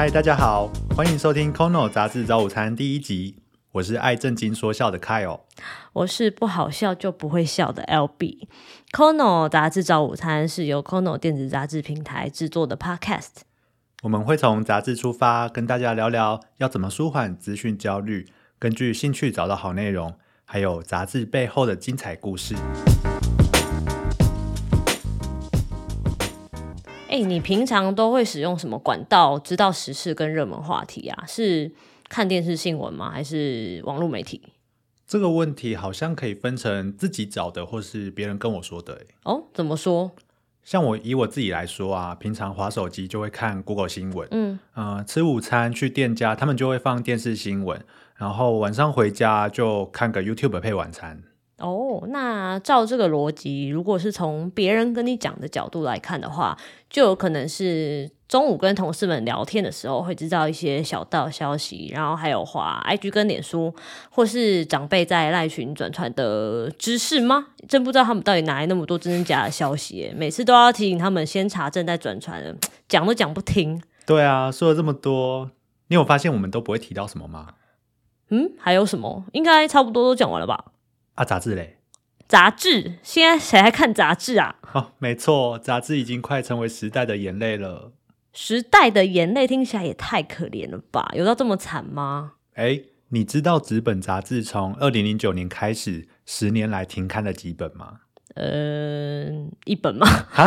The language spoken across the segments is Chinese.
嗨，大家好，欢迎收听《Kono 杂志早午餐》第一集。我是爱正经说笑的 Kyle，我是不好笑就不会笑的 LB。Kono 杂志早午餐是由 Kono 电子杂志平台制作的 Podcast。我们会从杂志出发，跟大家聊聊要怎么舒缓资讯焦虑，根据兴趣找到好内容，还有杂志背后的精彩故事。哎，你平常都会使用什么管道知道时事跟热门话题啊？是看电视新闻吗？还是网络媒体？这个问题好像可以分成自己找的，或是别人跟我说的。哦，怎么说？像我以我自己来说啊，平常划手机就会看 Google 新闻，嗯，呃，吃午餐去店家，他们就会放电视新闻，然后晚上回家就看个 YouTube 配晚餐。哦，那照这个逻辑，如果是从别人跟你讲的角度来看的话，就有可能是中午跟同事们聊天的时候会知道一些小道消息，然后还有话 IG 跟脸书，或是长辈在赖群转传的知识吗？真不知道他们到底哪来那么多真真假的消息，每次都要提醒他们先查证再转传，讲都讲不听。对啊，说了这么多，你有发现我们都不会提到什么吗？嗯，还有什么？应该差不多都讲完了吧？啊，杂志嘞？杂志现在谁还看杂志啊？哦，没错，杂志已经快成为时代的眼泪了。时代的眼泪听起来也太可怜了吧？有到这么惨吗？哎，你知道纸本杂志从二零零九年开始，十年来停刊了几本吗？呃，一本吗？啊，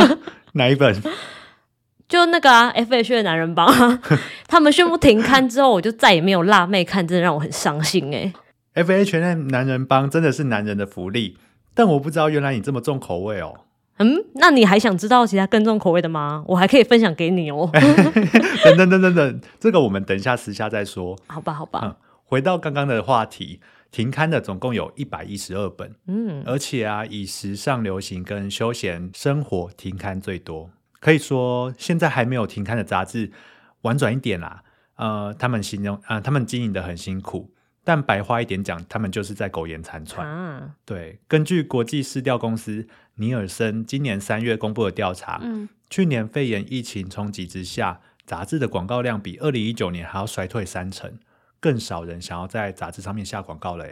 哪一本？就那个啊，F H 的男人帮，他们宣布停刊之后，我就再也没有辣妹看，真的让我很伤心哎。F H 那男人帮真的是男人的福利，但我不知道原来你这么重口味哦。嗯，那你还想知道其他更重口味的吗？我还可以分享给你哦。等等等等等，这个我们等一下私下再说。好吧，好吧。嗯回到刚刚的话题，停刊的总共有一百一十二本。嗯，而且啊，以时尚流行跟休闲生活停刊最多。可以说，现在还没有停刊的杂志，婉转一点啦，呃，他们形容啊，他们经营的很辛苦。但白话一点讲，他们就是在苟延残喘。对，根据国际市调公司尼尔森今年三月公布的调查，去年肺炎疫情冲击之下，杂志的广告量比二零一九年还要衰退三成，更少人想要在杂志上面下广告了。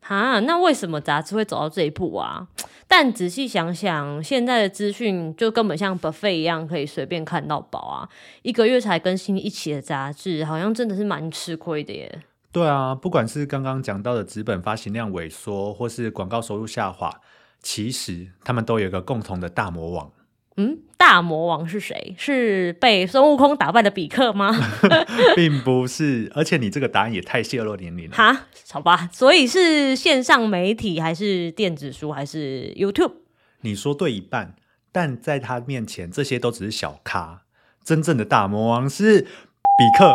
哈，那为什么杂志会走到这一步啊？但仔细想想，现在的资讯就根本像 buffet 一样，可以随便看到饱啊！一个月才更新一期的杂志，好像真的是蛮吃亏的耶。对啊，不管是刚刚讲到的纸本发行量萎缩，或是广告收入下滑，其实他们都有一个共同的大魔王。嗯，大魔王是谁？是被孙悟空打败的比克吗？并不是，而且你这个答案也太泄露年龄了。哈，好吧，所以是线上媒体，还是电子书，还是 YouTube？你说对一半，但在他面前，这些都只是小咖。真正的大魔王是比克。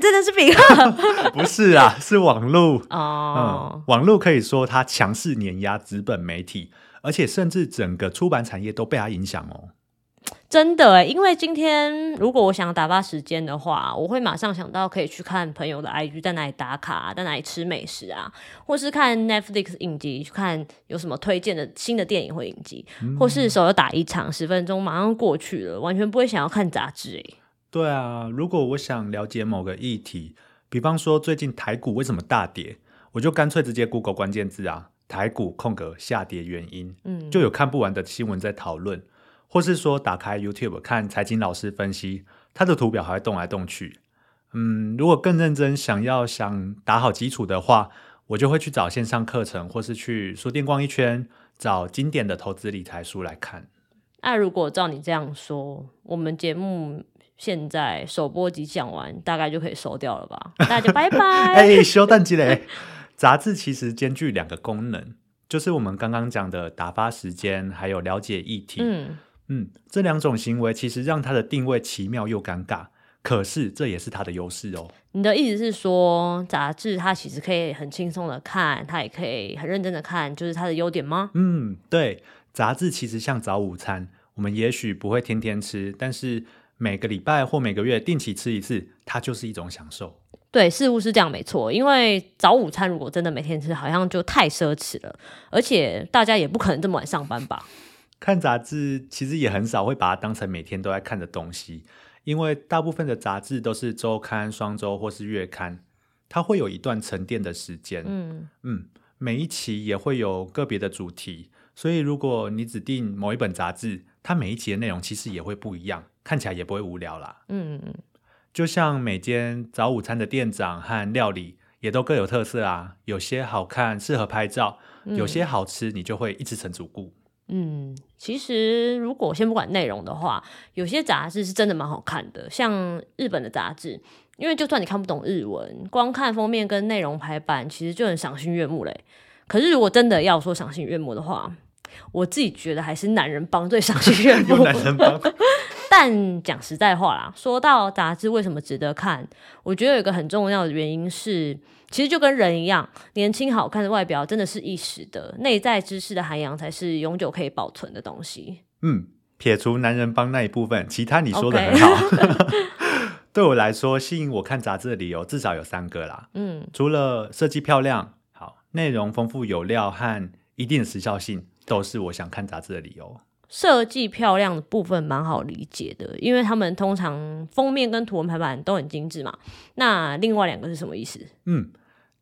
真的是比克？不是啊，是网络哦。嗯，网络可以说它强势碾压纸本媒体，而且甚至整个出版产业都被它影响哦。真的哎，因为今天如果我想打发时间的话，我会马上想到可以去看朋友的 IG，在哪里打卡，在哪里吃美食啊，或是看 Netflix 影集，去看有什么推荐的新的电影或影集，或是手游打一场十分钟，马上过去了，完全不会想要看杂志哎。对啊，如果我想了解某个议题，比方说最近台股为什么大跌，我就干脆直接 Google 关键字啊，台股空格下跌原因，嗯，就有看不完的新闻在讨论，或是说打开 YouTube 看财经老师分析，他的图表还会动来动去。嗯，如果更认真想要想打好基础的话，我就会去找线上课程，或是去书店逛一圈，找经典的投资理财书来看。那如果照你这样说，我们节目。现在首播集讲完，大概就可以收掉了吧？大家就拜拜。哎，休淡季嘞！杂志其实兼具两个功能，就是我们刚刚讲的打发时间，还有了解议题。嗯嗯，这两种行为其实让它的定位奇妙又尴尬，可是这也是它的优势哦。你的意思是说，杂志它其实可以很轻松的看，它也可以很认真的看，就是它的优点吗？嗯，对，杂志其实像早午餐，我们也许不会天天吃，但是。每个礼拜或每个月定期吃一次，它就是一种享受。对，似乎是这样，没错。因为早午餐如果真的每天吃，好像就太奢侈了，而且大家也不可能这么晚上班吧？看杂志其实也很少会把它当成每天都在看的东西，因为大部分的杂志都是周刊、双周或是月刊，它会有一段沉淀的时间。嗯嗯，每一期也会有个别的主题，所以如果你指定某一本杂志，它每一期的内容其实也会不一样，看起来也不会无聊啦。嗯嗯嗯，就像每间早午餐的店长和料理也都各有特色啊，有些好看适合拍照，有些好吃你就会一直成主顾。嗯，其实如果先不管内容的话，有些杂志是真的蛮好看的，像日本的杂志，因为就算你看不懂日文，光看封面跟内容排版，其实就很赏心悦目嘞。可是如果真的要说赏心悦目的话，我自己觉得还是男人帮最赏心悦目。男人帮。但讲实在话啦，说到杂志为什么值得看，我觉得有一个很重要的原因是。其实就跟人一样，年轻好看的外表真的是一时的，内在知识的涵养才是永久可以保存的东西。嗯，撇除男人帮那一部分，其他你说的很好。对我来说，吸引我看杂志的理由至少有三个啦。嗯，除了设计漂亮、好内容丰富有料和一定的时效性，都是我想看杂志的理由。设计漂亮的部分蛮好理解的，因为他们通常封面跟图文排版都很精致嘛。那另外两个是什么意思？嗯。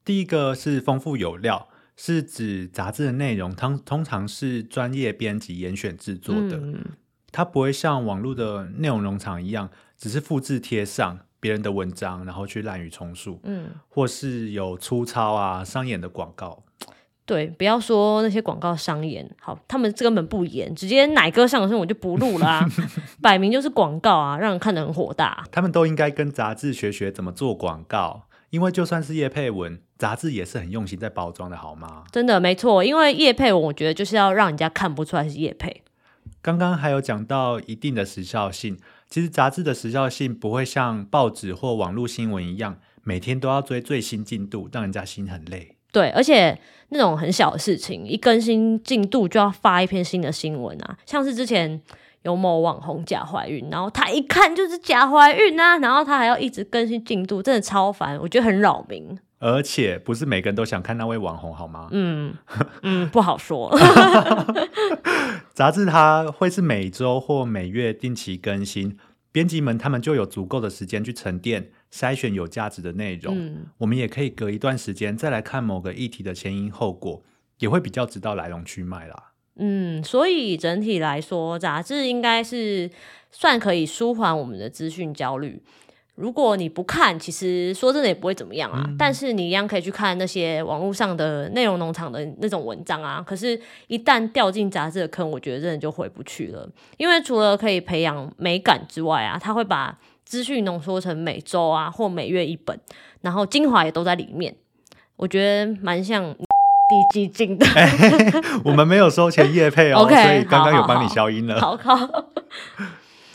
第一个是丰富有料，是指杂志的内容通通常是专业编辑严选制作的，它不会像网络的内容农场一样，只是复制贴上别人的文章，然后去滥竽充数，嗯，或是有粗糙啊、商演的广告。对，不要说那些广告商演，好，他们根本不演，直接奶哥上身我就不录了，摆明就是广告啊，让人看得很火大。他们都应该跟杂志学学怎么做广告。因为就算是叶佩文杂志也是很用心在包装的，好吗？真的没错，因为叶佩文我觉得就是要让人家看不出来是叶佩。刚刚还有讲到一定的时效性，其实杂志的时效性不会像报纸或网络新闻一样，每天都要追最新进度，让人家心很累。对，而且那种很小的事情，一更新进度就要发一篇新的新闻啊，像是之前。有某网红假怀孕，然后他一看就是假怀孕啊，然后他还要一直更新进度，真的超烦，我觉得很扰民。而且不是每个人都想看那位网红，好吗？嗯嗯，不好说。杂志它会是每周或每月定期更新，编辑们他们就有足够的时间去沉淀、筛选有价值的内容。我们也可以隔一段时间再来看某个议题的前因后果，也会比较知道来龙去脉啦。嗯，所以整体来说，杂志应该是算可以舒缓我们的资讯焦虑。如果你不看，其实说真的也不会怎么样啊。但是你一样可以去看那些网络上的内容农场的那种文章啊。可是，一旦掉进杂志的坑，我觉得真的就回不去了。因为除了可以培养美感之外啊，他会把资讯浓缩成每周啊或每月一本，然后精华也都在里面。我觉得蛮像。低基金的，我们没有收钱业配哦，所以刚刚有帮你消音了。好，好，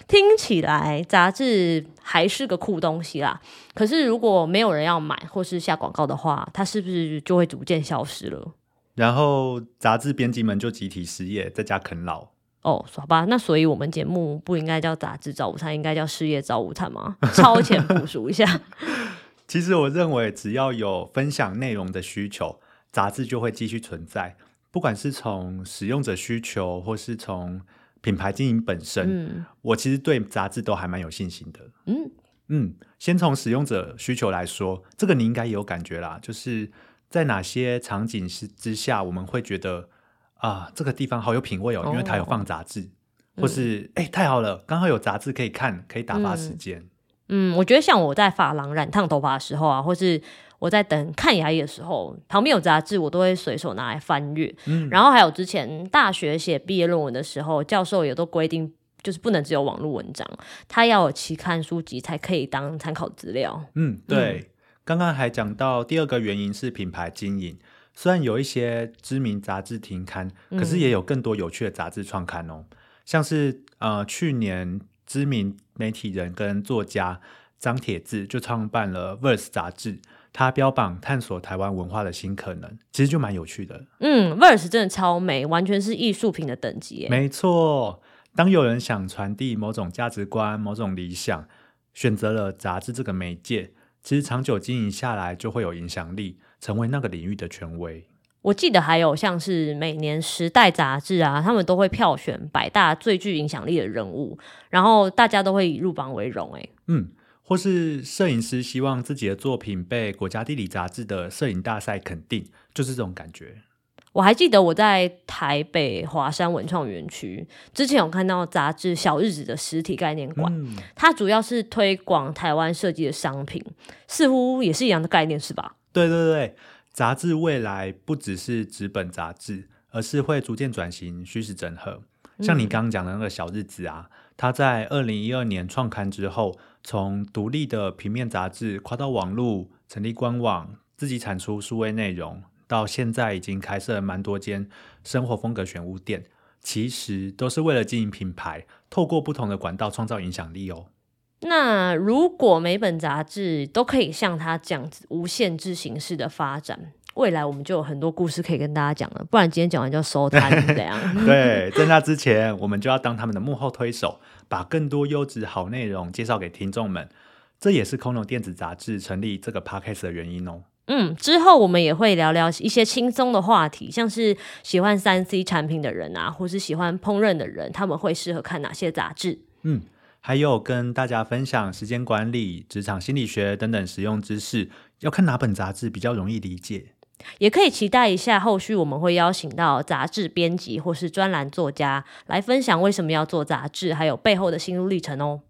听起来杂志还是个酷东西啦。可是如果没有人要买或是下广告的话，它是不是就会逐渐消失了？然后杂志编辑们就集体失业，在家啃老。哦，好吧，那所以我们节目不应该叫杂志早午餐，应该叫事业早午餐吗？超前部署一下。其实我认为，只要有分享内容的需求。杂志就会继续存在，不管是从使用者需求，或是从品牌经营本身，我其实对杂志都还蛮有信心的。嗯嗯，先从使用者需求来说，这个你应该也有感觉啦，就是在哪些场景是之下，我们会觉得啊，这个地方好有品味哦，因为它有放杂志，或是哎太好了，刚好有杂志可以看，可以打发时间。嗯，我觉得像我在发廊染烫头发的时候啊，或是我在等看牙医的时候，旁边有杂志，我都会随手拿来翻阅。嗯，然后还有之前大学写毕业论文的时候，教授也都规定，就是不能只有网络文章，他要有期刊书籍才可以当参考资料。嗯，对。刚刚还讲到第二个原因是品牌经营，虽然有一些知名杂志停刊，可是也有更多有趣的杂志创刊哦，像是呃去年。知名媒体人跟作家张铁志就创办了《Verse》杂志，他标榜探索台湾文化的新可能，其实就蛮有趣的。嗯，《Verse》真的超美，完全是艺术品的等级。没错，当有人想传递某种价值观、某种理想，选择了杂志这个媒介，其实长久经营下来就会有影响力，成为那个领域的权威。我记得还有像是每年《时代》杂志啊，他们都会票选百大最具影响力的人物，然后大家都会以入榜为荣。哎，嗯，或是摄影师希望自己的作品被国家地理杂志的摄影大赛肯定，就是这种感觉。我还记得我在台北华山文创园区之前有看到杂志《小日子》的实体概念馆，它主要是推广台湾设计的商品，似乎也是一样的概念，是吧？对对对。杂志未来不只是纸本杂志，而是会逐渐转型虚实整合。像你刚刚讲的那个小日子啊，它在二零一二年创刊之后，从独立的平面杂志跨到网络，成立官网，自己产出数位内容，到现在已经开设了蛮多间生活风格选物店，其实都是为了经营品牌，透过不同的管道创造影响力哦。那如果每本杂志都可以像它这样子无限制形式的发展，未来我们就有很多故事可以跟大家讲了。不然今天讲完就收摊这样。对，在那之前，我们就要当他们的幕后推手，把更多优质好内容介绍给听众们。这也是空龙电子杂志成立这个 podcast 的原因哦。嗯，之后我们也会聊聊一些轻松的话题，像是喜欢三 C 产品的人啊，或是喜欢烹饪的人，他们会适合看哪些杂志？嗯。还有跟大家分享时间管理、职场心理学等等实用知识，要看哪本杂志比较容易理解？也可以期待一下后续我们会邀请到杂志编辑或是专栏作家来分享为什么要做杂志，还有背后的心路历程哦。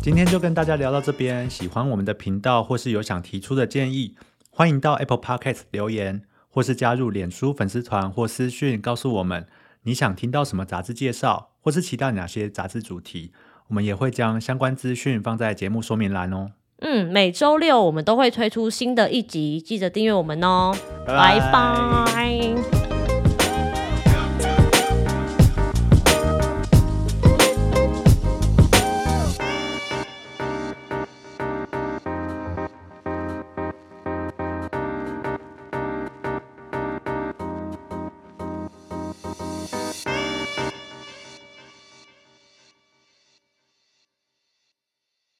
今天就跟大家聊到这边，喜欢我们的频道或是有想提出的建议，欢迎到 Apple Podcast 留言，或是加入脸书粉丝团或私讯告诉我们。你想听到什么杂志介绍，或是期待哪些杂志主题，我们也会将相关资讯放在节目说明栏哦。嗯，每周六我们都会推出新的一集，记得订阅我们哦。拜拜。